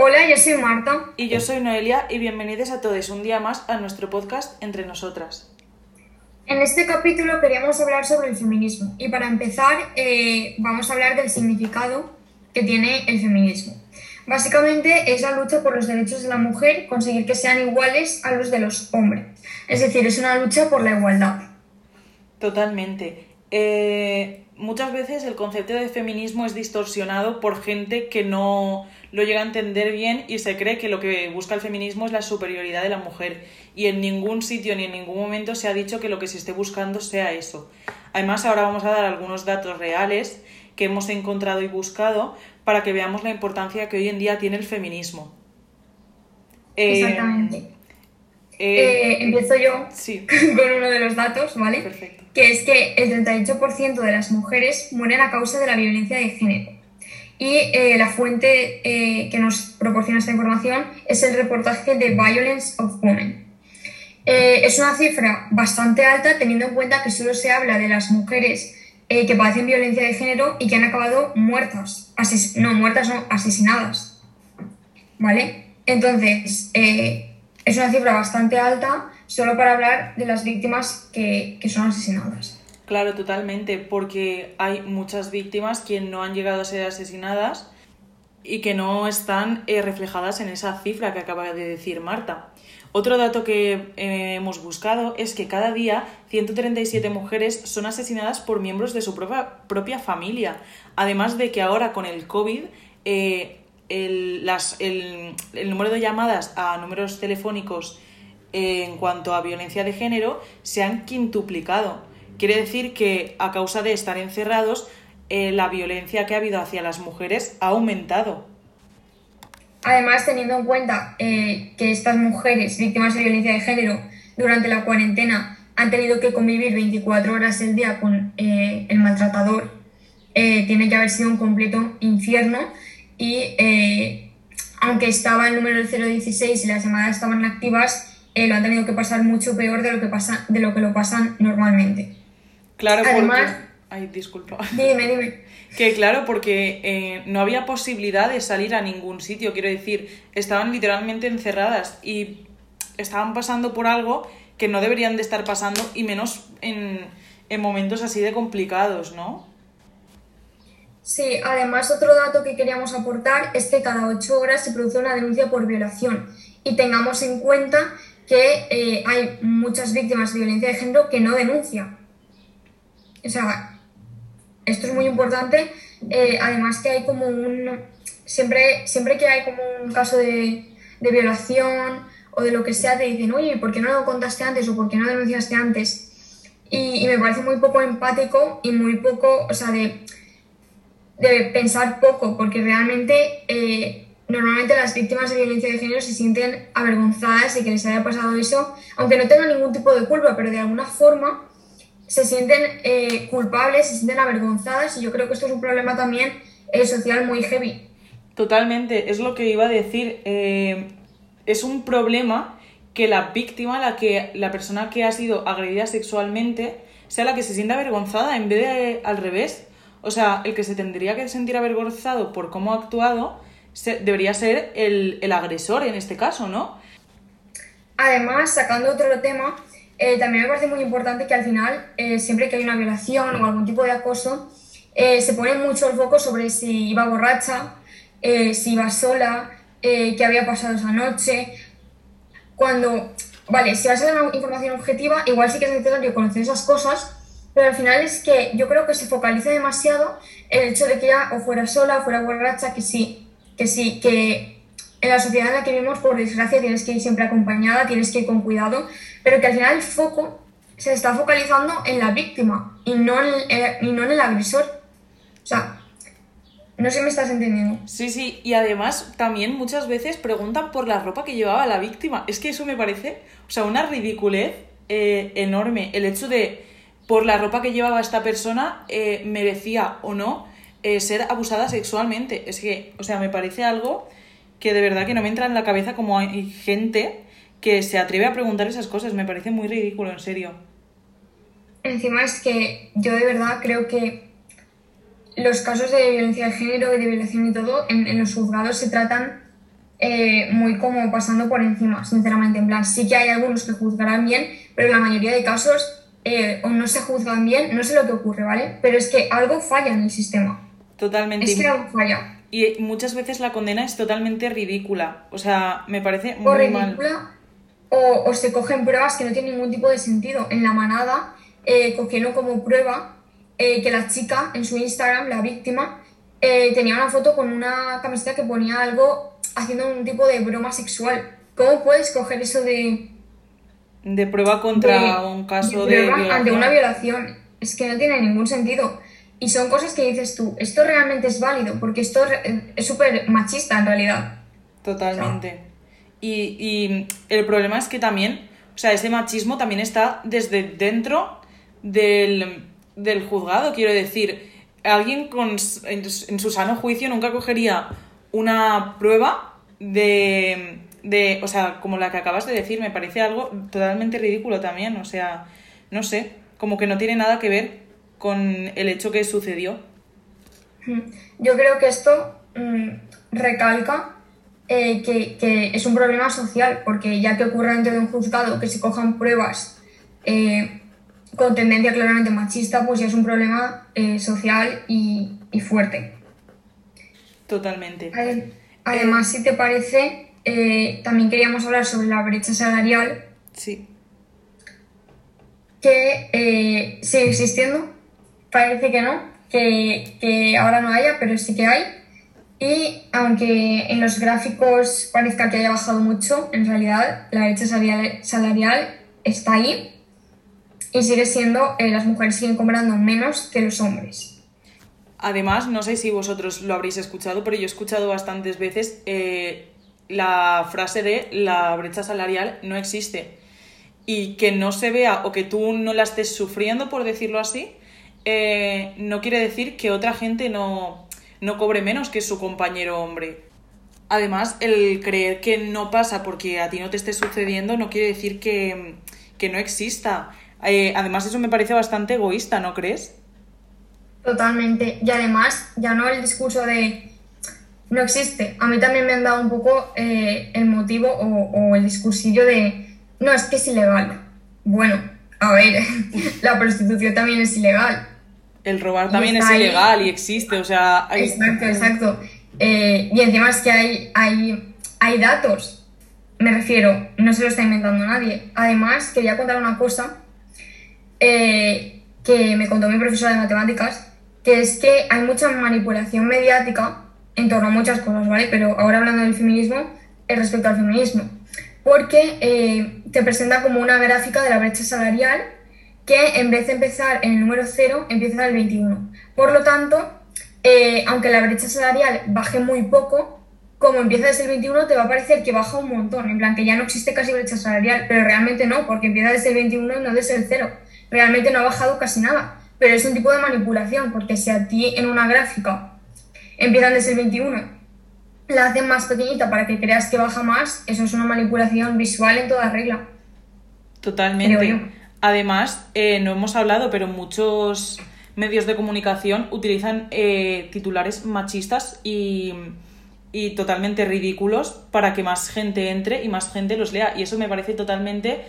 Hola, yo soy Marta. Y yo soy Noelia y bienvenidos a todos un día más a nuestro podcast Entre Nosotras. En este capítulo queríamos hablar sobre el feminismo y para empezar eh, vamos a hablar del significado que tiene el feminismo. Básicamente es la lucha por los derechos de la mujer, conseguir que sean iguales a los de los hombres. Es decir, es una lucha por la igualdad. Totalmente. Eh, muchas veces el concepto de feminismo es distorsionado por gente que no lo llega a entender bien y se cree que lo que busca el feminismo es la superioridad de la mujer. Y en ningún sitio ni en ningún momento se ha dicho que lo que se esté buscando sea eso. Además, ahora vamos a dar algunos datos reales que hemos encontrado y buscado para que veamos la importancia que hoy en día tiene el feminismo. Eh, Exactamente. Eh, empiezo yo sí. con uno de los datos, ¿vale? Perfecto. Que es que el 38% de las mujeres mueren a causa de la violencia de género. Y eh, la fuente que nos proporciona esta información es el reportaje de Violence of Women. es una cifra bastante alta teniendo en cuenta que solo se habla de las mujeres que padecen violencia de género y que han acabado muertas. no, muertas no, asesinadas. ¿Vale? Entonces, es una cifra bastante alta solo para hablar de las víctimas que, son asesinadas. Claro, totalmente, porque hay muchas víctimas que no han llegado a ser asesinadas y que no están eh, reflejadas en esa cifra que acaba de decir Marta. Otro dato que eh, hemos buscado es que cada día 137 mujeres son asesinadas por miembros de su propia, propia familia. Además de que ahora con el COVID eh, el, número de llamadas a números telefónicos en cuanto a violencia de género se han quintuplicado. Quiere decir que a causa de estar encerrados, eh, la violencia que ha habido hacia las mujeres ha aumentado. Además, teniendo en cuenta eh, que estas mujeres víctimas de violencia de género durante la cuarentena han tenido que convivir 24 horas al día con eh, el maltratador, tiene que haber sido un completo infierno y aunque estaba el número del 016 y las llamadas estaban activas, lo han tenido que pasar mucho peor de lo que, pasa, de lo, que lo pasan normalmente. Claro, Además, Ay, disculpa. Dime, dime. Que claro, porque eh, no había posibilidad de salir a ningún sitio, quiero decir, estaban literalmente encerradas y estaban pasando por algo que no deberían de estar pasando y menos en, en momentos así de complicados, ¿no? Sí, además otro dato que queríamos aportar es que cada ocho horas se produce una denuncia por violación y tengamos en cuenta que eh, hay muchas víctimas de violencia de género que no denuncian. O sea, esto es muy importante. Eh, además que hay como un... Siempre, siempre que hay como un caso de, violación o de lo que sea, te dicen, oye, ¿por qué no lo contaste antes o por qué no denunciaste antes? Y, y me parece muy poco empático y muy poco, o sea, de de pensar poco, porque realmente eh, normalmente las víctimas de violencia de género se sienten avergonzadas de que les haya pasado eso, aunque no tengan ningún tipo de culpa, pero de alguna forma se sienten eh, culpables, se sienten avergonzadas y yo creo que esto es un problema también eh, social muy heavy. Totalmente, es lo que iba a decir. es un problema que la víctima, la, que, la persona que ha sido agredida sexualmente, sea la que se sienta avergonzada en vez de al revés. O sea, el que se tendría que sentir avergonzado por cómo ha actuado debería ser el, agresor en este caso, ¿no? Además, sacando otro tema, eh, también me parece muy importante que al final, eh, siempre que hay una violación o algún tipo de acoso, eh, se pone mucho el foco sobre si iba borracha, si iba sola, qué había pasado esa noche. Cuando, vale, si vas a dar una información objetiva, igual sí que es necesario conocer esas cosas, pero al final es que yo creo que se focaliza demasiado el hecho de que ella o fuera sola o fuera borracha, que sí, que sí, que en la sociedad en la que vivimos, por desgracia, tienes que ir siempre acompañada, tienes que ir con cuidado, pero que al final el foco se está focalizando en la víctima y no en, eh, y no en el agresor. O sea, no sé si me estás entendiendo. Sí, sí, y además también muchas veces preguntan por la ropa que llevaba la víctima. Es que eso me parece, o sea, una ridiculez eh, enorme. El hecho de por la ropa que llevaba esta persona eh, merecía o no eh, ser abusada sexualmente. Es que, o sea, me parece algo que de verdad que no me entra en la cabeza como hay gente que se atreve a preguntar esas cosas. Me parece muy ridículo, en serio. Encima es que yo de verdad creo que los casos de violencia de género y de violación y todo en, en los juzgados se tratan eh, muy como pasando por encima, sinceramente. En plan, sí que hay algunos que juzgarán bien, pero en la mayoría de casos eh, o no se juzgan bien, no sé lo que ocurre, ¿vale? Pero es que algo falla en el sistema. Totalmente. Es que algo falla. Y muchas veces la condena es totalmente ridícula. O sea, me parece muy o mal. ridícula o, o se cogen pruebas que no tienen ningún tipo de sentido. En la manada eh, cogieron como prueba eh, que la chica en su Instagram, la víctima, eh, tenía una foto con una camiseta que ponía algo haciendo un tipo de broma sexual. ¿Cómo puedes coger eso de, De prueba contra de- un caso de de, prueba ante una violación? Es que no tiene ningún sentido. Y son cosas que dices tú, esto realmente es válido, porque esto re- es súper machista en realidad. Totalmente. Y, y el problema es que también, o sea, ese machismo también está desde dentro del, del juzgado, quiero decir. Alguien con, en, en su sano juicio nunca cogería una prueba de, de, o sea, como la que acabas de decir, me parece algo totalmente ridículo también, o sea, no sé, como que no tiene nada que ver con el hecho que sucedió. Mm. Yo creo que esto mm, recalca eh, que, que es un problema social, porque ya que ocurre dentro de un juzgado que se cojan pruebas eh, con tendencia claramente machista, pues ya es un problema eh, social y, y fuerte. Totalmente. Ade- Además, si te parece, también queríamos hablar sobre la brecha salarial Sí. que sigue existiendo. Parece que no, que, que ahora no haya, pero sí que hay. Y aunque en los gráficos parezca que haya bajado mucho, en realidad la brecha salarial, está ahí y sigue siendo, eh, las mujeres siguen cobrando menos que los hombres. Además, no sé si vosotros lo habréis escuchado, pero yo he escuchado bastantes veces eh, la frase de la brecha salarial no existe. Y que no se vea o que tú no la estés sufriendo, por decirlo así, eh, no quiere decir que otra gente no, no cobre menos que su compañero hombre. Además, el creer que no pasa porque a ti no te esté sucediendo no quiere decir que, que no exista. Eh, además, eso me parece bastante egoísta, ¿no crees? Totalmente. Y además, ya no el discurso de no existe. A mí también me han dado un poco eh, el motivo o, o el discursillo de no, es que es ilegal. Bueno, a ver, la prostitución también es ilegal. El robar también es ahí. ilegal y existe, o sea, hay- Exacto, exacto. Eh, y encima es que hay, hay, hay datos. Me refiero, no se lo está inventando nadie. Además, quería contar una cosa eh, que me contó mi profesora de matemáticas, que es que hay mucha manipulación mediática en torno a muchas cosas, ¿vale? Pero ahora hablando del feminismo, eh, respecto al feminismo. Porque eh, te presenta como una gráfica de la brecha salarial que en vez de empezar en el número 0, empieza en el 21. Por lo tanto, eh, aunque la brecha salarial baje muy poco, como empieza desde el 21 te va a parecer que baja un montón, en plan que ya no existe casi brecha salarial, pero realmente no, porque empieza desde el 21 y no desde el 0. Realmente no ha bajado casi nada, pero es un tipo de manipulación, porque si a ti en una gráfica empiezan desde el 21, la hacen más pequeñita para que creas que baja más, eso es una manipulación visual en toda regla. totalmente. Además, eh, no hemos hablado, pero muchos medios de comunicación utilizan eh, titulares machistas y, y totalmente ridículos para que más gente entre y más gente los lea. Y eso me parece totalmente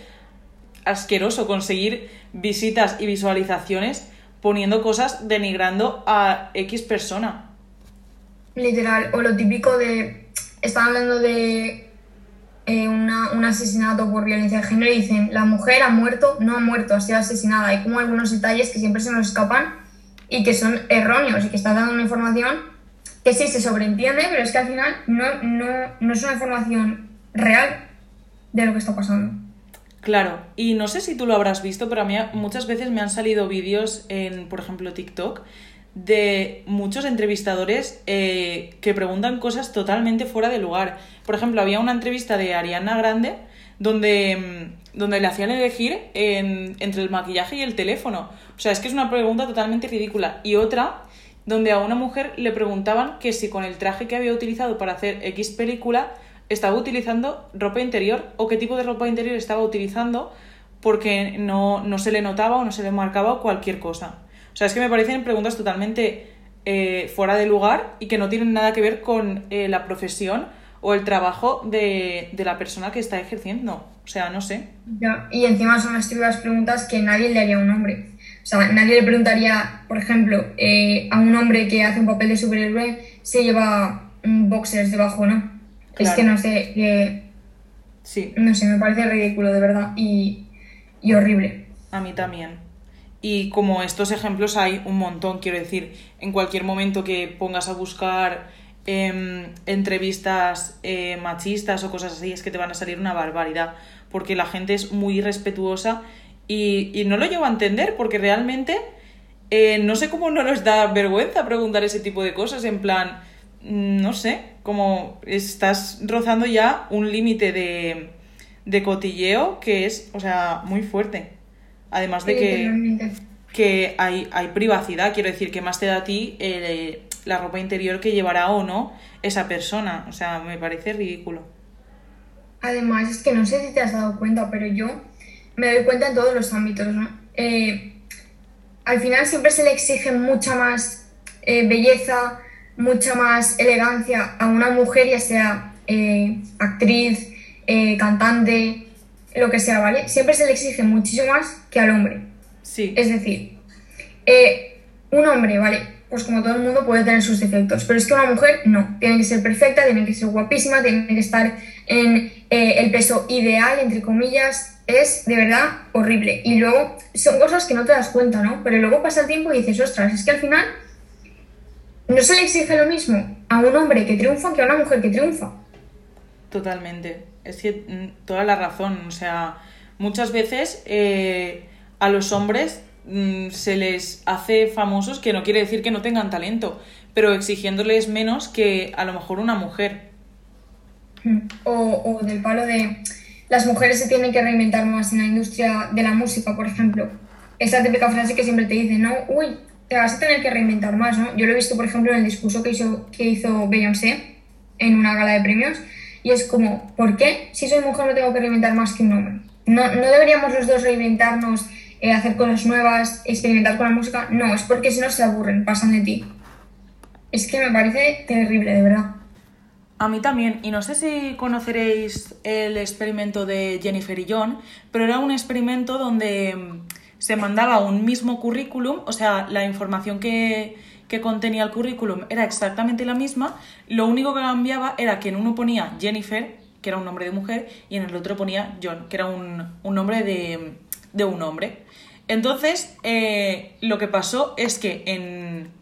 asqueroso, conseguir visitas y visualizaciones poniendo cosas denigrando a X persona. Literal, o lo típico de. Están hablando de eh, una- un asesinato por violencia de género y dicen: la mujer ha muerto, no ha muerto, ha sido asesinada. Hay como algunos detalles que siempre se nos escapan y que son erróneos y que están dando una información que sí se sobreentiende, pero es que al final no, no, no es una información real de lo que está pasando. Claro, y no sé si tú lo habrás visto, pero a mí muchas veces me han salido vídeos en, por ejemplo, TikTok de muchos entrevistadores eh, que preguntan cosas totalmente fuera de lugar. Por ejemplo, había una entrevista de Ariana Grande donde, mm, donde le hacían elegir en- entre el maquillaje y el teléfono. O sea, es que es una pregunta totalmente ridícula. Y otra donde a una mujer le preguntaban que si con el traje que había utilizado para hacer X película estaba utilizando ropa interior o qué tipo de ropa interior estaba utilizando porque no, no se le notaba o no se le marcaba cualquier cosa. O sea, es que me parecen preguntas totalmente eh, fuera de lugar y que no tienen nada que ver con eh, la profesión o el trabajo de, de la persona que está ejerciendo. O sea, no sé. Ya, y encima son las típicas preguntas que nadie le haría a un hombre. O sea, nadie le preguntaría, por ejemplo, eh, a un hombre que hace un papel de superhéroe si lleva boxers debajo o no. Es que no sé, que... Sí. No sé, me parece ridículo, de verdad, y, y horrible. A mí también. Y como estos ejemplos hay un montón, quiero decir, en cualquier momento que pongas a buscar em, entrevistas eh, machistas o cosas así, es que te van a salir una barbaridad, porque la gente es muy irrespetuosa y, y no lo llevo a entender, porque realmente eh, no sé cómo no nos da vergüenza preguntar ese tipo de cosas, en plan, mm, no sé, como estás rozando ya un límite de, de cotilleo que es, o sea, muy fuerte. Además de que, que hay, hay privacidad, quiero decir, que más te da a ti eh, la ropa interior que llevará o no esa persona. O sea, me parece ridículo. Además, es que no sé si te has dado cuenta, pero yo me doy cuenta en todos los ámbitos, ¿no? Eh, al final siempre se le exige mucha más eh, belleza, mucha más elegancia a una mujer, ya sea actriz, cantante, lo que sea, ¿vale? Siempre se le exige muchísimo más que al hombre. Sí, Es decir, eh, un hombre, ¿vale? Pues como todo el mundo puede tener sus defectos, pero es que una mujer no. Tiene que ser perfecta, tiene que ser guapísima, tiene que estar en eh, el peso ideal, entre comillas. Es de verdad horrible. Y luego son cosas que no te das cuenta, ¿no? Pero luego pasa el tiempo y dices, ostras, es que al final no se le exige lo mismo a un hombre que triunfa que a una mujer que triunfa. Totalmente. Es que mm, toda la razón. O sea, muchas veces eh, a los hombres mm, se les hace famosos, que no quiere decir que no tengan talento, pero exigiéndoles menos que a lo mejor una mujer. O, o del palo de las mujeres se tienen que reinventar más en la industria de la música, por ejemplo. Esa típica frase que siempre te dicen, ¿no? Uy, te vas a tener que reinventar más, ¿no? Yo lo he visto, por ejemplo, en el discurso que hizo, que hizo Beyoncé en una gala de premios. Y es como, ¿por qué? Si soy mujer no tengo que reinventar más que un hombre. No, no deberíamos los dos reinventarnos, eh, hacer cosas nuevas, experimentar con la música. No, es porque si no se aburren, pasan de ti. Es que me parece terrible, de verdad. A mí también, y no sé si conoceréis el experimento de Jennifer y John, pero era un experimento donde mm, se mandaba un mismo currículum, o sea, la información que, que contenía el currículum era exactamente la misma, lo único que cambiaba era que en uno ponía Jennifer, que era un nombre de mujer, y en el otro ponía John, que era un, un nombre de, de un hombre. Entonces, eh, lo que pasó es que en,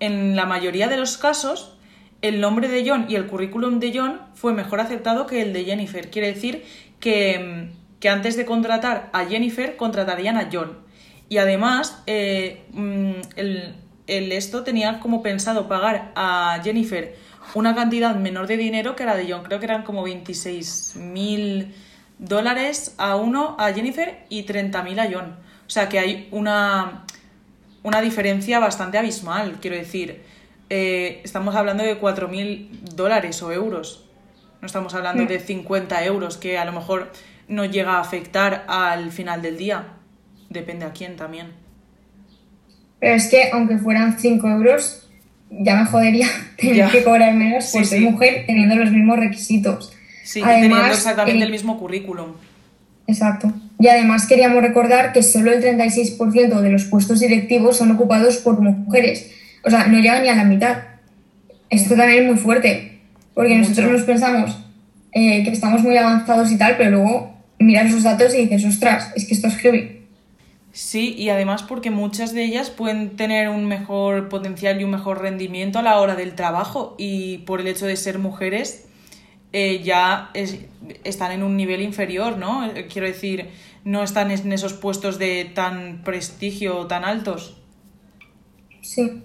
en la mayoría de los casos, el nombre de John y el currículum de John fue mejor aceptado que el de Jennifer. Quiere decir que, que antes de contratar a Jennifer, contratarían a John. Y además, eh, mm, el, el esto tenía como pensado pagar a Jennifer una cantidad menor de dinero que la de John. Creo que eran como 26 mil dólares a uno a Jennifer y 30 mil a John. O sea que hay una, una diferencia bastante abismal, quiero decir. Eh, estamos hablando de 4.000 dólares o euros. No estamos hablando de 50 euros, que a lo mejor no llega a afectar al final del día. Depende a quién también. Pero es que aunque fueran 5 euros, ya me jodería tener Ya. que cobrar menos por Sí, ser sí. mujer teniendo los mismos requisitos. Sí, Además, teniendo exactamente eh, el mismo currículum. Exacto. Y además queríamos recordar que solo el 36% de los puestos directivos son ocupados por mujeres. O sea, no llegan ni a la mitad. Esto también es muy fuerte, porque Mucho. nosotros nos pensamos eh, que estamos muy avanzados y tal, pero luego miras esos datos y dices, ostras, es que esto es heavy. Sí, y además porque muchas de ellas pueden tener un mejor potencial y un mejor rendimiento a la hora del trabajo y por el hecho de ser mujeres eh, ya es- están en un nivel inferior, ¿no? Eh, Quiero decir, no están en esos puestos de tan prestigio tan altos. Sí.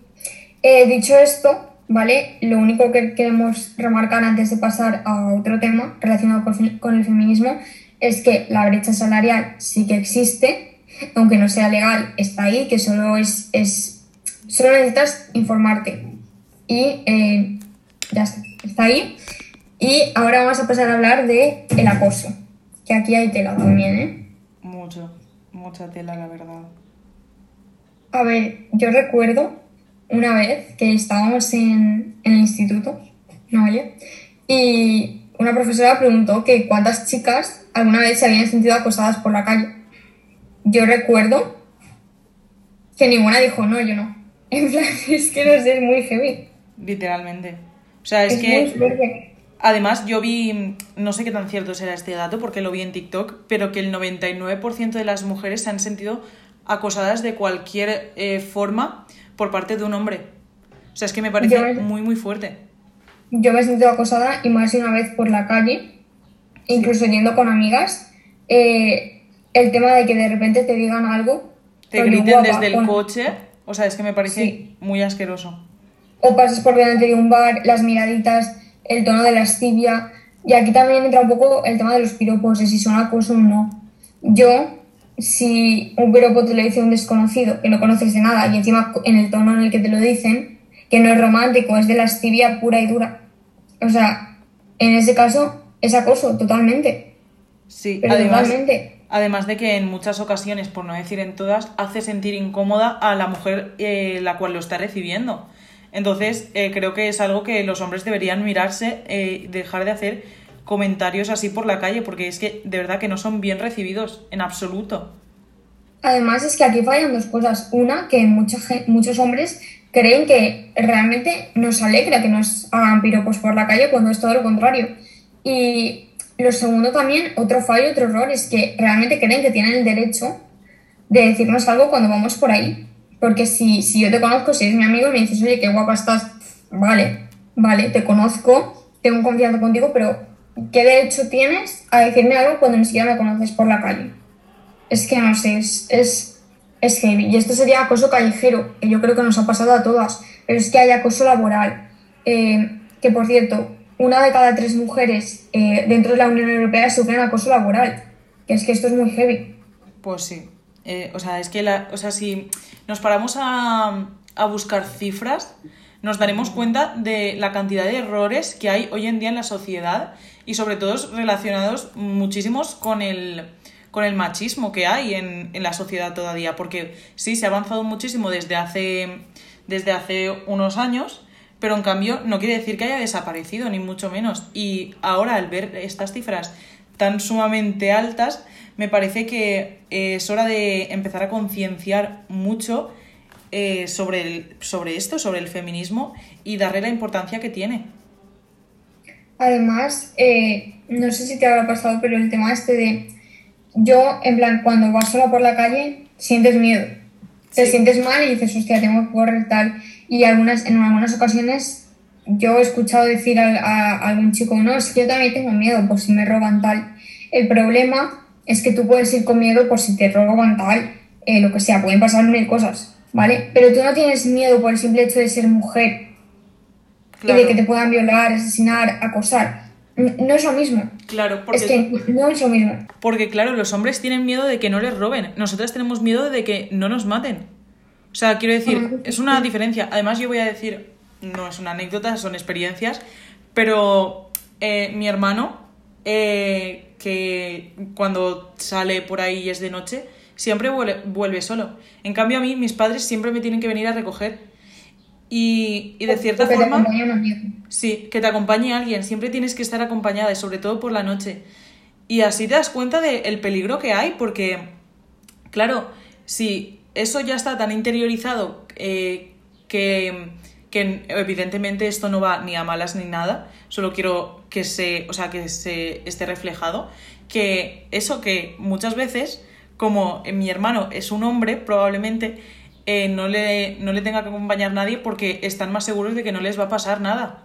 Eh, dicho esto, ¿vale? Lo único que queremos remarcar antes de pasar a otro tema relacionado con, el feminismo es que la brecha salarial sí que existe, aunque no sea legal, está ahí, que solo es, es solo necesitas informarte. Y eh, ya está, está ahí. Y ahora vamos a pasar a hablar de el acoso, que aquí hay tela también, ¿eh? Mucho, mucha tela, la verdad. A ver, yo recuerdo una vez que estábamos en, en el instituto, ¿no vale? y una profesora preguntó que cuántas chicas alguna vez se habían sentido acosadas por la calle. Yo recuerdo que ninguna dijo, no, yo no. En plan, es que no sé, es muy heavy. Literalmente. O sea, es, que... Además, yo vi, no sé qué tan cierto será este dato porque lo vi en TikTok, pero que el 99% de las mujeres se han sentido acosadas de cualquier eh, forma por parte de un hombre. O sea, es que me parece muy, muy fuerte. Yo me he sentido acosada y más de una vez por la calle, incluso yendo con amigas. Eh, el tema de que de repente te digan algo. Te griten desde el coche. O sea, es que me parece muy asqueroso. O pasas por delante de un bar, las miraditas, el tono de la estivia. Y aquí también entra un poco el tema de los piropos, de si son acoso o no. Yo, si un piropo te lo dice un desconocido, que no conoces de nada, y encima en el tono en el que te lo dicen, que no es romántico, es de la estivia pura y dura. O sea, en ese caso es acoso, totalmente. Sí, además, además de que en muchas ocasiones, por no decir en todas, hace sentir incómoda a la mujer eh, la cual lo está recibiendo. Entonces, eh, creo que es algo que los hombres deberían mirarse, eh, dejar de hacer comentarios así por la calle, porque es que de verdad que no son bien recibidos en absoluto. Además es que aquí fallan dos cosas. Una, que mucha, muchos hombres creen que realmente nos alegra que nos hagan piropos por la calle cuando es todo lo contrario. Y lo segundo también, otro fallo, otro error, es que realmente creen que tienen el derecho de decirnos algo cuando vamos por ahí. Porque si, si yo te conozco, si eres mi amigo y me dices, oye, qué guapa estás, vale, vale, te conozco, tengo confianza contigo, pero ¿qué derecho tienes a decirme algo cuando ni siquiera me conoces por la calle? Es que no sé, es, es, heavy. Y esto sería acoso callejero, que yo creo que nos ha pasado a todas, pero es que hay acoso laboral. Eh, que por cierto, una de cada tres mujeres eh, dentro de la Unión Europea sufren acoso laboral. Es que esto es muy heavy. Pues sí. Eh, o sea, es que la, o sea, si nos paramos a, a buscar cifras, nos daremos cuenta de la cantidad de errores que hay hoy en día en la sociedad y sobre todo relacionados muchísimos con el, con el machismo que hay en, en, la sociedad todavía, porque sí, se ha avanzado muchísimo desde hace, desde hace unos años, pero en cambio no quiere decir que haya desaparecido, ni mucho menos. Y ahora al ver estas cifras tan sumamente altas, me parece que es hora de empezar a concienciar mucho eh, sobre, el, sobre esto, sobre el feminismo y darle la importancia que tiene. Además, eh, no sé si te habrá pasado, pero el tema este de yo, en plan, cuando vas sola por la calle, sientes miedo. Te sientes mal y dices, hostia, tengo que correr tal. Y algunas, en algunas ocasiones yo he escuchado decir a, algún chico, no, es que yo también tengo miedo por si me roban tal. El problema es que tú puedes ir con miedo por si te roban tal, eh, lo que sea, pueden pasar mil cosas, ¿vale? Pero tú no tienes miedo por el simple hecho de ser mujer y de que te puedan violar, asesinar, acosar. No es lo mismo. Claro, porque... Es que no es lo mismo. Porque, claro, los hombres tienen miedo de que no les roben. Nosotras tenemos miedo de que no nos maten. O sea, quiero decir, es una diferencia. Además, yo voy a decir, no es una anécdota, son experiencias, pero eh, mi hermano, eh, que cuando sale por ahí y es de noche, siempre vuelve, vuelve solo. En cambio, a mí, mis padres siempre me tienen que venir a recoger. Y, y de cierta forma... Sí, que te acompañe alguien. Siempre tienes que estar acompañada y sobre todo por la noche. Y así te das cuenta del peligro que hay porque, claro, si eso ya está tan interiorizado eh, que, que, evidentemente esto no va ni a malas ni nada, solo quiero que se, o sea, que se esté reflejado, que eso que muchas veces, como mi hermano es un hombre, probablemente eh, no, le, no le tenga que acompañar nadie porque están más seguros de que no les va a pasar nada.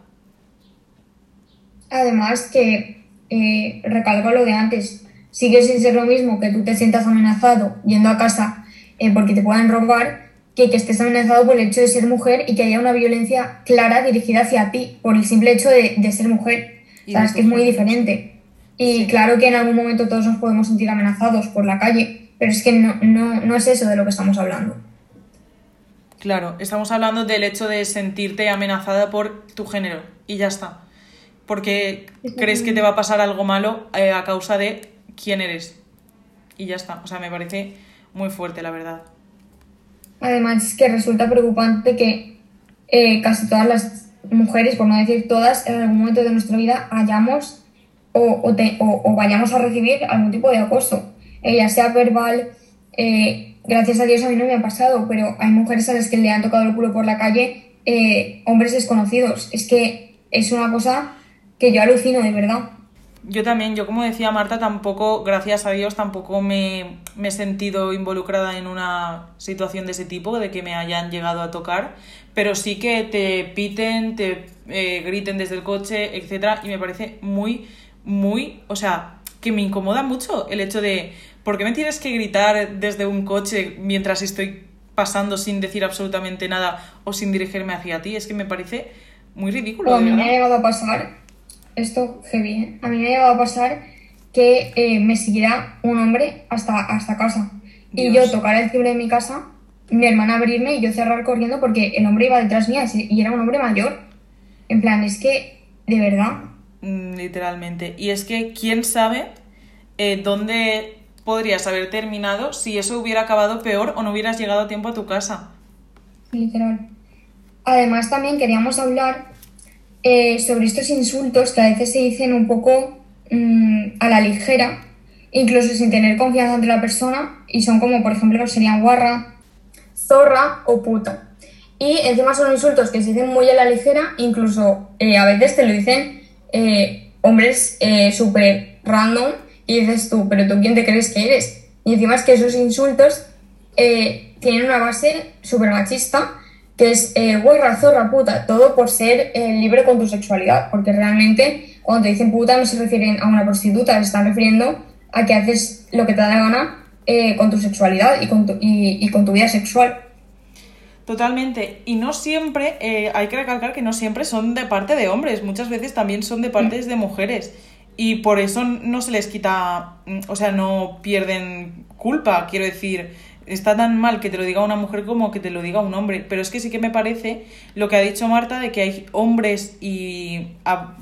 Además que, eh, recalco lo de antes, sigue sin ser lo mismo que tú te sientas amenazado yendo a casa eh, porque te puedan robar que que estés amenazado por el hecho de ser mujer y que haya una violencia clara dirigida hacia ti por el simple hecho de, ser mujer. Sabes que es muy diferente. Y claro que en algún momento todos nos podemos sentir amenazados por la calle, pero es que no, no, no es eso de lo que estamos hablando. Claro, estamos hablando del hecho de sentirte amenazada por tu género y ya está. Porque crees que te va a pasar algo malo eh, a causa de quién eres. Y ya está. O sea, me parece muy fuerte, la verdad. Además, es que resulta preocupante que eh, casi todas las mujeres, por no decir todas, en algún momento de nuestra vida hayamos o, o, vayamos a recibir algún tipo de acoso, eh, ya sea verbal, eh, gracias a Dios a mí no me ha pasado, pero hay mujeres a las que le han tocado el culo por la calle eh, hombres desconocidos. Es que es una cosa que yo alucino de verdad. Yo también, yo como decía Marta, tampoco, gracias a Dios, tampoco me, me, he sentido involucrada en una situación de ese tipo, de que me hayan llegado a tocar, pero sí que te piten, te eh, griten desde el coche, etcétera, y me parece muy, muy, o sea, que me incomoda mucho el hecho de, ¿por qué me tienes que gritar desde un coche mientras estoy pasando sin decir absolutamente nada o sin dirigirme hacia ti? Es que me parece muy ridículo. a mí me ha llegado a pasar esto heavy, ¿eh? A mí me ha llegado a pasar que eh, me siguiera un hombre hasta, hasta casa. Y yo tocar el timbre de mi casa, mi hermana abrirme y yo cerrar corriendo porque el hombre iba detrás mía y era un hombre mayor. En plan, es que, de verdad. Mm, literalmente. Y es que, ¿quién sabe eh, dónde podrías haber terminado si eso hubiera acabado peor o no hubieras llegado a tiempo a tu casa? Literal. Además, también queríamos hablar eh, sobre estos insultos que a veces se dicen un poco mm, a la ligera, incluso sin tener confianza entre la persona, y son como, por ejemplo, serían guarra, zorra o puta. Y encima son insultos que se dicen muy a la ligera, incluso eh, a veces te lo dicen eh, hombres súper random, y dices tú, pero tú quién te crees que eres. Y encima es que esos insultos tienen una base súper machista que es eh, guarra, zorra, puta, todo por ser eh, libre con tu sexualidad, porque realmente cuando te dicen puta no se refieren a una prostituta, se están refiriendo a que haces lo que te da la gana eh, con tu sexualidad y con tu, y, con tu vida sexual. Totalmente. Y no siempre, eh, hay que recalcar que no siempre son de parte de hombres, muchas veces también son de partes de mujeres. Y por eso no se les quita, mm, o sea, no pierden culpa, quiero decir está tan mal que te lo diga una mujer como que te lo diga un hombre. Pero es que sí que me parece lo que ha dicho Marta de que hay hombres y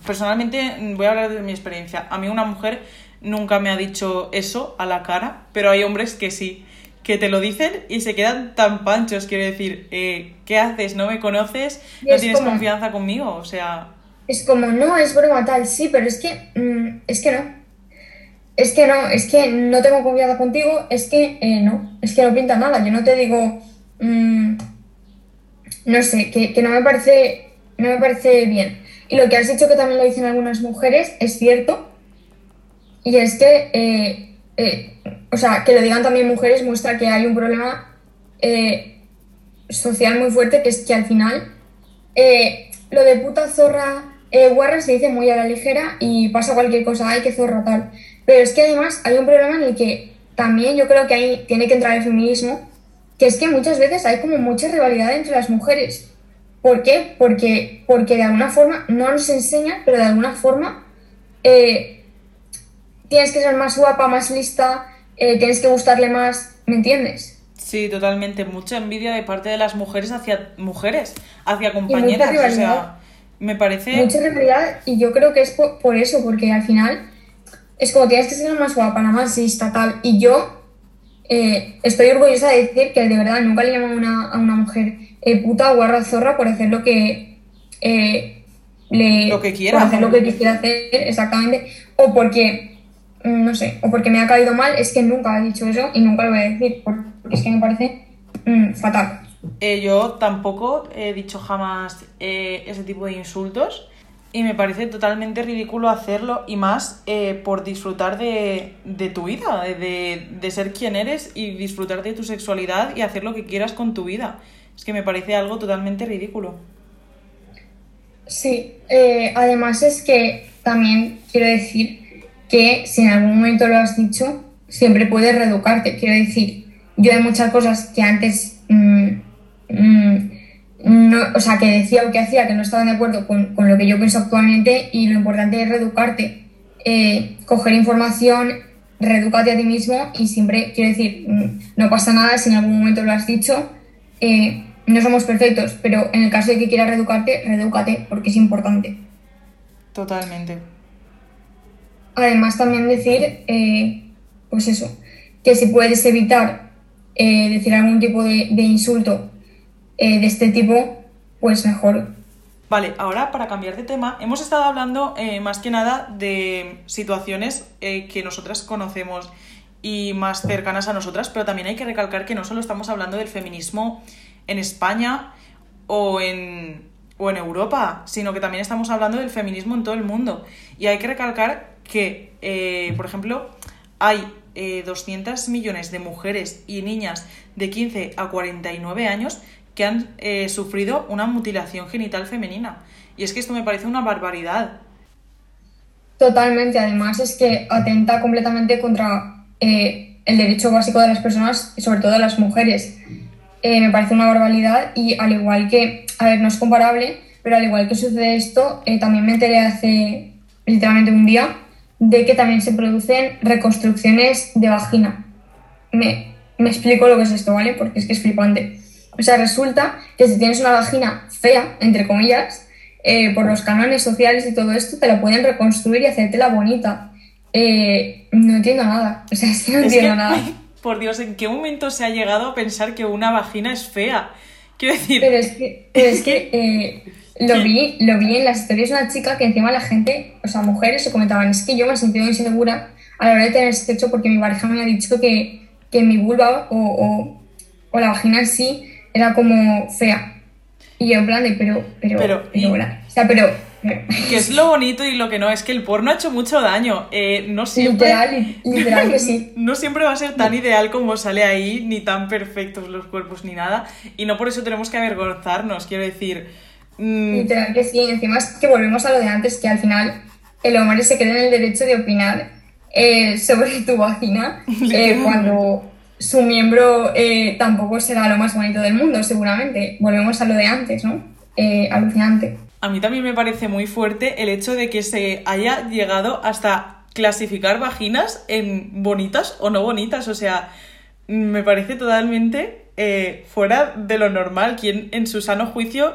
personalmente voy a hablar de mi experiencia. A mí una mujer nunca me ha dicho eso a la cara, pero hay hombres que sí, que te lo dicen y se quedan tan panchos. Quiero decir, eh, ¿qué haces? ¿No me conoces? ¿No tienes confianza conmigo? O sea... Es como, no, es broma tal, sí, pero es que, mm, es que no es que no, es que no tengo confianza contigo, es que eh, no, es que no pinta nada. Yo no te digo, mm, no sé, que, no me parece, no me parece bien. Y lo que has dicho que también lo dicen algunas mujeres es cierto. Y es que, eh, eh, o sea, que lo digan también mujeres muestra que hay un problema social muy fuerte, que es que al final lo de puta zorra guarra se dice muy a la ligera y pasa cualquier cosa, ay, que zorra tal. Pero es que además hay un problema en el que también yo creo que ahí tiene que entrar el feminismo, que es que muchas veces hay como mucha rivalidad entre las mujeres. ¿Por qué? Porque, porque de alguna forma no nos enseñan, pero de alguna forma eh, tienes que ser más guapa, más lista, eh, tienes que gustarle más, ¿me entiendes? Sí, totalmente. Mucha envidia de parte de las mujeres hacia mujeres, hacia compañeras. O sea, me parece. Mucha rivalidad, y yo creo que es por eso, porque al final es como tienes que ser más guapa, la más lista, tal. Y yo eh, estoy orgullosa de decir que de verdad nunca le llamo a una, mujer eh, puta o guarra zorra por hacer lo que eh, le. Lo que quiera. Por hacer lo que quisiera hacer, exactamente. O porque, mm, no sé, o porque me ha caído mal, es que nunca he dicho eso y nunca lo voy a decir, porque es que me parece mm, fatal. yo tampoco he dicho jamás ese tipo de insultos y me parece totalmente ridículo hacerlo y más eh, por disfrutar de, tu vida, de, ser quien eres y disfrutar de tu sexualidad y hacer lo que quieras con tu vida. Es que me parece algo totalmente ridículo. Sí, eh, además es que también quiero decir que si en algún momento lo has dicho, siempre puedes reeducarte. Quiero decir, yo hay muchas cosas que antes... Mm, mm, no, o sea, que decía o que hacía que no estaban de acuerdo con, lo que yo pienso actualmente y lo importante es reeducarte, eh, coger información, reeducarte a ti mismo y siempre, quiero decir, mm, no pasa nada si en algún momento lo has dicho, eh, no somos perfectos, pero en el caso de que quieras reeducarte, reeducate porque es importante. Totalmente. Además también decir, eh, pues eso, que si puedes evitar decir algún tipo de insulto eh, de este tipo, pues mejor. Vale, ahora para cambiar de tema, hemos estado hablando eh, más que nada de situaciones eh, que nosotras conocemos y más cercanas a nosotras, pero también hay que recalcar que no solo estamos hablando del feminismo en España o en, o en Europa, sino que también estamos hablando del feminismo en todo el mundo. Y hay que recalcar que, eh, por ejemplo, hay 200 millones de mujeres y niñas de 15 a 49 años que han eh, sufrido una mutilación genital femenina. Y es que esto me parece una barbaridad. Totalmente, además es que atenta completamente contra eh, el derecho básico de las personas, sobre todo de las mujeres. Eh, me parece una barbaridad y al igual que, a ver, no es comparable, pero al igual que sucede esto, también me enteré hace literalmente un día de que también se producen reconstrucciones de vagina. Me, me explico lo que es esto, ¿vale? Porque es que es flipante. O sea, resulta que si tienes una vagina fea, entre comillas, eh, por los cánones sociales y todo esto, te la pueden reconstruir y hacértela bonita. Eh, no entiendo nada. O sea, es que no entiendo nada. por Dios, ¿en qué momento se ha llegado a pensar que una vagina es fea? Quiero decir. Pero es que, es que eh, lo, vi, lo vi en las historias de una chica que encima la gente, o sea, mujeres, se comentaban: es que yo me he sentido insegura a la hora de tener sexo porque mi pareja me ha dicho que, que mi vulva o, o, o la vagina en sí era como fea. Y yo en plan de, pero, pero, pero, pero, o sea, pero, Que es lo bonito y lo que no, es que el porno ha hecho mucho daño. Eh, no siempre... Literal, literal que sí. no siempre va a ser tan ideal como sale ahí, ni tan perfectos los cuerpos, ni nada. Y no por eso tenemos que avergonzarnos, quiero decir... Mm, literal que sí, encima es que volvemos a lo de antes, que al final el hombre se cree en el derecho de opinar eh, sobre tu vagina eh, cuando su miembro eh, tampoco será lo más bonito del mundo, seguramente. Volvemos a lo de antes, ¿no? Eh, alucinante. A mí también me parece muy fuerte el hecho de que se haya llegado hasta clasificar vaginas en bonitas o no bonitas. O sea, me parece totalmente eh, fuera de lo normal. Quien en su sano juicio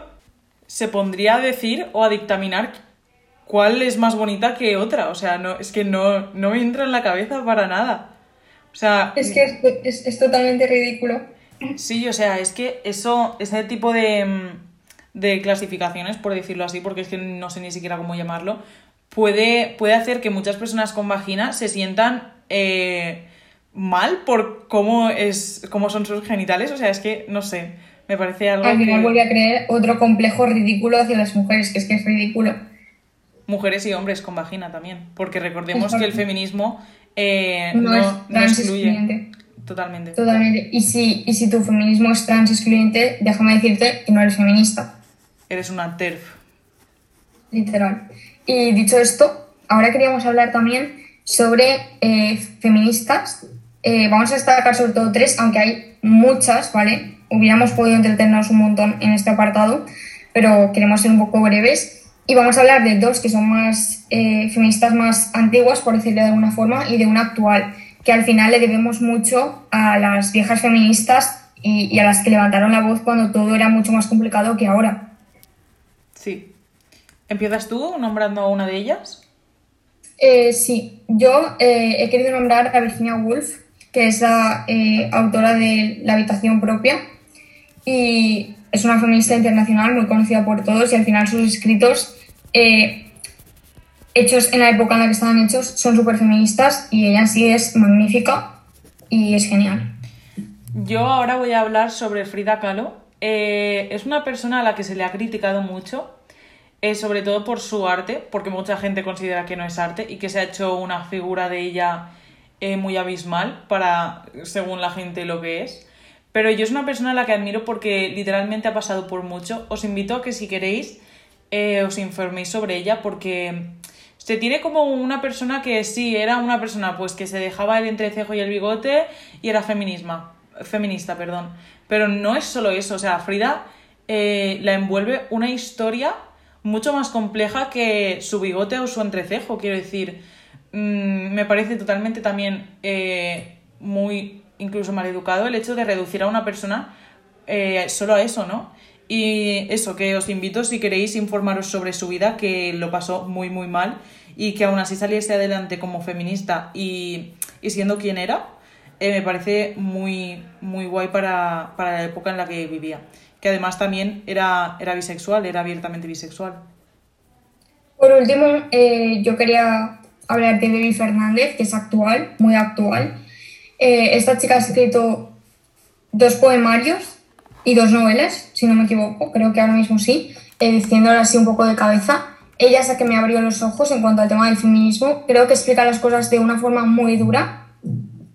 se pondría a decir o a dictaminar cuál es más bonita que otra. O sea, no, es que no, no me entra en la cabeza para nada. O sea, es que es, totalmente ridículo. Sí, o sea, es que eso, ese tipo de, mm, de, clasificaciones, por decirlo así, porque es que no sé ni siquiera cómo llamarlo, puede, puede hacer que muchas personas con vagina se sientan eh, mal por cómo, es, cómo son sus genitales. O sea, es que, no sé, me parece algo. Al final vuelve a creer otro complejo ridículo hacia las mujeres, que es que es ridículo. Mujeres y hombres con vagina también, porque recordemos que el feminismo eh, no, es trans excluyente. Totalmente. Totalmente. Y si, y si tu feminismo es trans excluyente, déjame decirte que no eres feminista. Eres una TERF. Literal. Y dicho esto, ahora queríamos hablar también sobre eh, feministas. Eh, vamos a destacar sobre todo tres, aunque hay muchas, ¿vale? Hubiéramos podido entretenernos un montón en este apartado, pero queremos ser un poco breves. Y vamos a hablar de dos que son más eh, feministas más antiguas, por decirlo de alguna forma, y de una actual, que al final le debemos mucho a las viejas feministas y, a las que levantaron la voz cuando todo era mucho más complicado que ahora. Sí. ¿Empiezas tú nombrando a una de ellas? Eh, sí, yo eh, he querido nombrar a Virginia Woolf, que es la autora de La habitación propia. Y es una feminista internacional muy conocida por todos y al final sus escritos eh, hechos en la época en la que estaban hechos son súper feministas y ella sí es magnífica y es genial. Yo ahora voy a hablar sobre Frida Kahlo. Eh, es una persona a la que se le ha criticado mucho, eh, sobre todo por su arte, porque mucha gente considera que no es arte y que se ha hecho una figura de ella muy abismal para, según la gente, lo que es. Pero yo es una persona a la que admiro porque literalmente ha pasado por mucho. Os invito a que si queréis eh, os informéis sobre ella porque se tiene como una persona que sí, era una persona pues que se dejaba el entrecejo y el bigote y era feminisma, feminista, perdón. Pero no es solo eso, o sea, Frida eh, la envuelve una historia mucho más compleja que su bigote o su entrecejo, quiero decir. Mm, me parece totalmente también eh, muy, incluso maleducado el hecho de reducir a una persona solo a eso, ¿no? Y eso, que os invito si queréis informaros sobre su vida, que lo pasó muy, muy mal y que aún así saliese adelante como feminista y, siendo quien era, eh, me parece muy, muy guay para, la época en la que vivía. que además también era, era bisexual, era abiertamente bisexual. Por último, eh, yo quería hablar de Baby Fernández, que es actual, muy actual. Eh, esta chica ha escrito dos poemarios y dos novelas, si no me equivoco, creo que ahora mismo sí, eh, así un poco de cabeza. Ella es la que me abrió los ojos en cuanto al tema del feminismo. Creo que explica las cosas de una forma muy dura,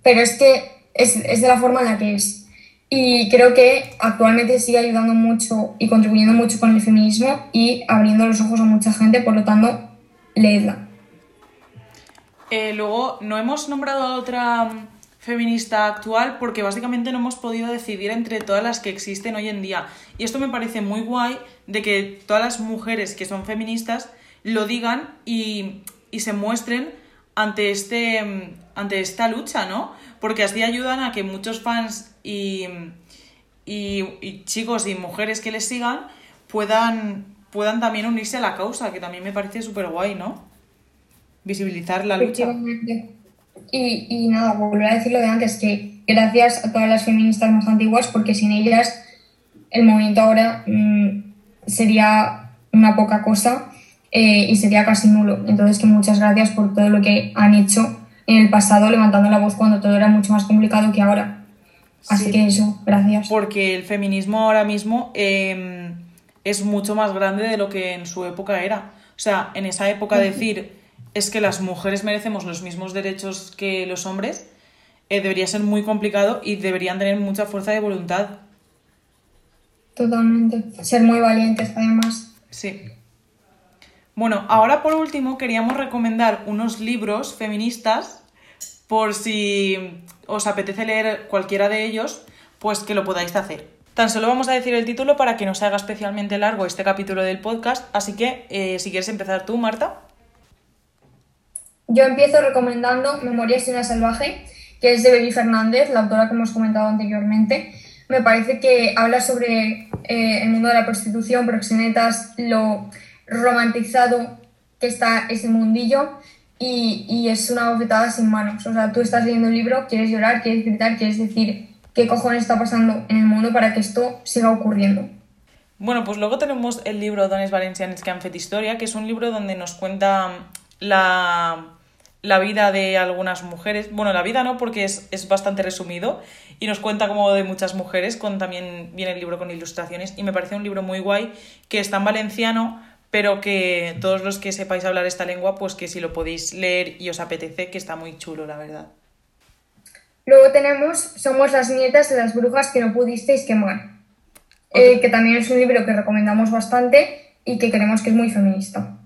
pero es que es, es de la forma en la que es. Y creo que actualmente sigue ayudando mucho y contribuyendo mucho con el feminismo y abriendo los ojos a mucha gente, por lo tanto, leedla. Eh, luego, no hemos nombrado a otra feminista actual porque básicamente no hemos podido decidir entre todas las que existen hoy en día. Y esto me parece muy guay de que todas las mujeres que son feministas lo digan y, y se muestren ante, este, mm, ante esta lucha, ¿no? Porque así ayudan a que muchos fans y, y, chicos y mujeres que les sigan puedan, puedan también unirse a la causa, que también me parece súper guay, ¿no? Visibilizar la lucha. Y, y nada, volver a decir lo de antes, que gracias a todas las feministas más antiguas, porque sin ellas el movimiento ahora mm, sería una poca cosa eh, y sería casi nulo. Entonces, que muchas gracias por todo lo que han hecho en el pasado, levantando la voz cuando todo era mucho más complicado que ahora. Así que eso, gracias. Porque el feminismo ahora mismo em, es mucho más grande de lo que en su época era. O sea, en esa época decir es que las mujeres merecemos los mismos derechos que los hombres eh, debería ser muy complicado y deberían tener mucha fuerza de voluntad. Totalmente. Ser muy valientes, además. Sí. Bueno, ahora por último queríamos recomendar unos libros feministas por si os apetece leer cualquiera de ellos, pues que lo podáis hacer. Tan solo vamos a decir el título para que no se haga especialmente largo este capítulo del podcast, así que eh, si quieres empezar tú, Marta. Yo empiezo recomendando Memorias de una salvaje, que es de Baby Fernández, la autora que hemos comentado anteriormente. Me parece que habla sobre eh, el mundo de la prostitución, proxenetas, lo romantizado que está ese mundillo y, es una bofetada sin manos. O sea, tú estás leyendo un libro, quieres llorar, quieres gritar, quieres decir qué cojones está pasando en el mundo para que esto siga ocurriendo. Bueno, pues luego tenemos el libro Dones Valencianes que han historia, que es un libro donde nos cuenta la, la vida de algunas mujeres. Bueno, la vida no, porque es, es, bastante resumido y nos cuenta como de muchas mujeres, con, también viene el libro con ilustraciones y me parece un libro muy guay que está en valenciano, pero que todos los que sepáis hablar esta lengua, pues que si lo podéis leer y os apetece, que está muy chulo, la verdad. Luego tenemos Somos las nietas de las brujas que no pudisteis quemar, eh, que también es un libro que recomendamos bastante y que creemos que es muy feminista.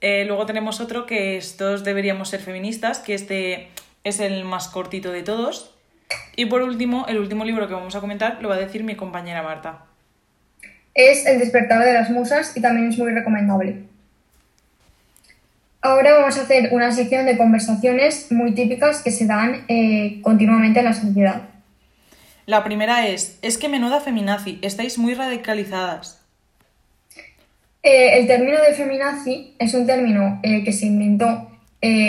Eh, luego tenemos otro que es Todos deberíamos ser feministas, que este es el más cortito de todos. Y por último, el último libro que vamos a comentar lo va a decir mi compañera Marta es El despertar de las musas y también es muy recomendable. Ahora vamos a hacer una sección de conversaciones muy típicas que se dan eh, continuamente en la sociedad. La primera es, es que menuda feminazi, estáis muy radicalizadas. Eh, el término de feminazi es un término eh, que se inventó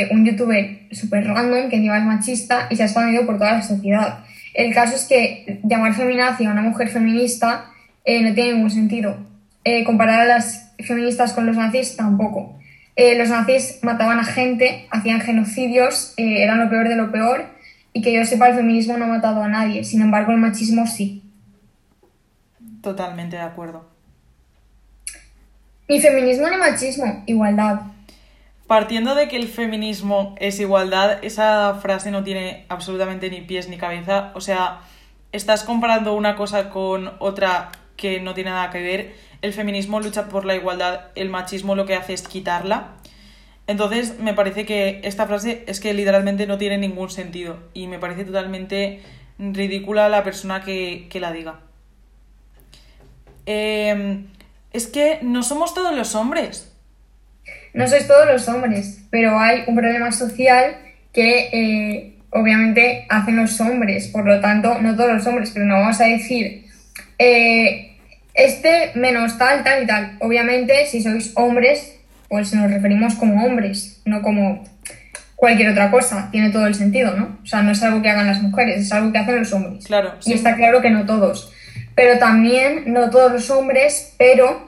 un youtuber super random que encima es machista y se ha expandido por toda la sociedad. El caso es que llamar feminazi a una mujer feminista eh, no tiene ningún sentido. Eh, comparar a las feministas con los nazis tampoco. Eh, los nazis mataban a gente, hacían genocidios, eran lo peor de lo peor y que yo sepa el feminismo no ha matado a nadie, sin embargo el machismo sí. Totalmente de acuerdo. Ni feminismo ni machismo, igualdad. Partiendo de que el feminismo es igualdad, esa frase no tiene absolutamente ni pies ni cabeza. O sea, estás comparando una cosa con otra que no tiene nada que ver. El feminismo lucha por la igualdad, el machismo lo que hace es quitarla. Entonces me parece que esta frase es que literalmente no tiene ningún sentido y me parece totalmente ridícula la persona que, la diga. Em, es que no somos todos los hombres. No sois todos los hombres, pero hay un problema social que eh, obviamente hacen los hombres, por lo tanto, no todos los hombres, pero no vamos a decir eh, este menos tal, tal y tal. Obviamente, si sois hombres, pues nos referimos como hombres, no como cualquier otra cosa. Tiene todo el sentido, ¿no? O sea, no es algo que hagan las mujeres, es algo que hacen los hombres. Claro. Y está claro que no todos. pero también no todos los hombres, pero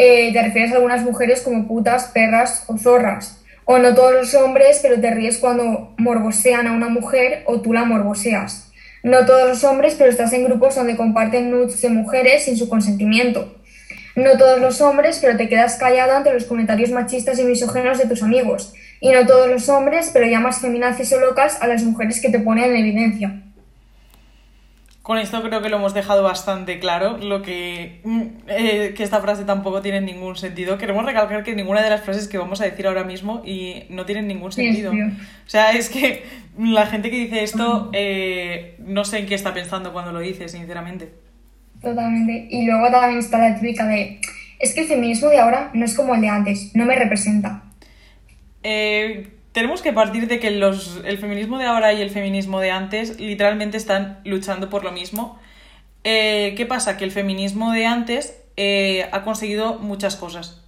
eh, te refieres a algunas mujeres como putas, perras o zorras. O no todos los hombres, pero te ríes cuando morbosean a una mujer o tú la morboseas. No todos los hombres, pero estás en grupos donde comparten nudes de mujeres sin su consentimiento. No todos los hombres, pero te quedas callado ante los comentarios machistas y misógenos de tus amigos. Y no todos los hombres, pero llamas feminazis o locas a las mujeres que te ponen en evidencia. Con esto creo que lo hemos dejado bastante claro, lo que, mm, eh, que esta frase tampoco tiene ningún sentido. Queremos recalcar que ninguna de las frases que vamos a decir ahora mismo y no tienen ningún sentido. o sea, es que la gente que dice esto eh, no sé en qué está pensando cuando lo dice, sinceramente. Totalmente. Y luego también está la típica de, es que el feminismo de ahora no es como el de antes, no me representa. Eh, tenemos que partir de que los, el feminismo de ahora y el feminismo de antes literalmente están luchando por lo mismo. Eh, ¿Qué pasa? Que el feminismo de antes eh, ha conseguido muchas cosas,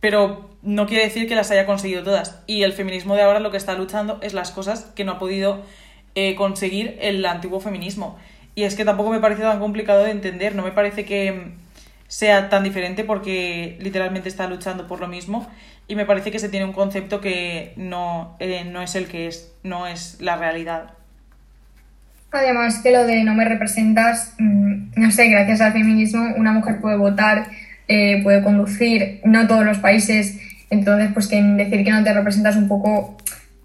pero no quiere decir que las haya conseguido todas. Y el feminismo de ahora lo que está luchando es las cosas que no ha podido eh, conseguir el antiguo feminismo. Y es que tampoco me parece tan complicado de entender, no me parece que sea tan diferente porque literalmente está luchando por lo mismo y me parece que se tiene un concepto que no, eh, no es el que es, no es la realidad. Además que lo de no me representas, mm, no sé, gracias al feminismo una mujer puede votar, eh, puede conducir, no todos los países, entonces pues que decir que no te representas un poco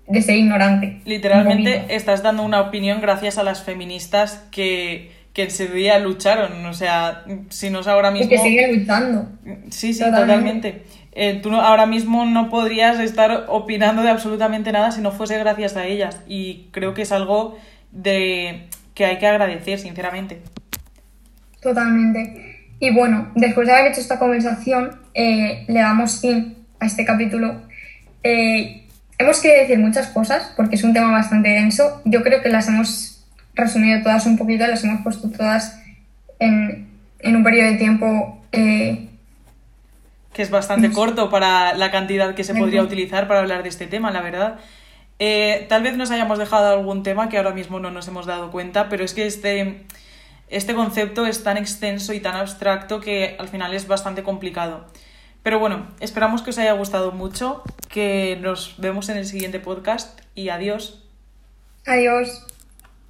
de ser ignorante. Literalmente estás dando una opinión gracias a las feministas que, que ese día lucharon, o sea, si no es ahora mismo... Y que siguen luchando. Sí, sí, totalmente. Eh, tú ahora mismo no podrías estar opinando de absolutamente nada si no fuese gracias a ellas. Y creo que es algo de que hay que agradecer, sinceramente. Totalmente. Y bueno, después de haber hecho esta conversación, eh, le damos fin a este capítulo. Eh, hemos querido decir muchas cosas porque es un tema bastante denso. Yo creo que las hemos resumido todas un poquito, las hemos puesto todas en, en un periodo de tiempo que es bastante corto para la cantidad que se podría utilizar para hablar de este tema, la verdad. Eh, tal vez nos hayamos dejado algún tema que ahora mismo no nos hemos dado cuenta, pero es que este, este concepto es tan extenso y tan abstracto que al final es bastante complicado. Pero bueno, esperamos que os haya gustado mucho, que nos vemos en el siguiente podcast y adiós. Adiós.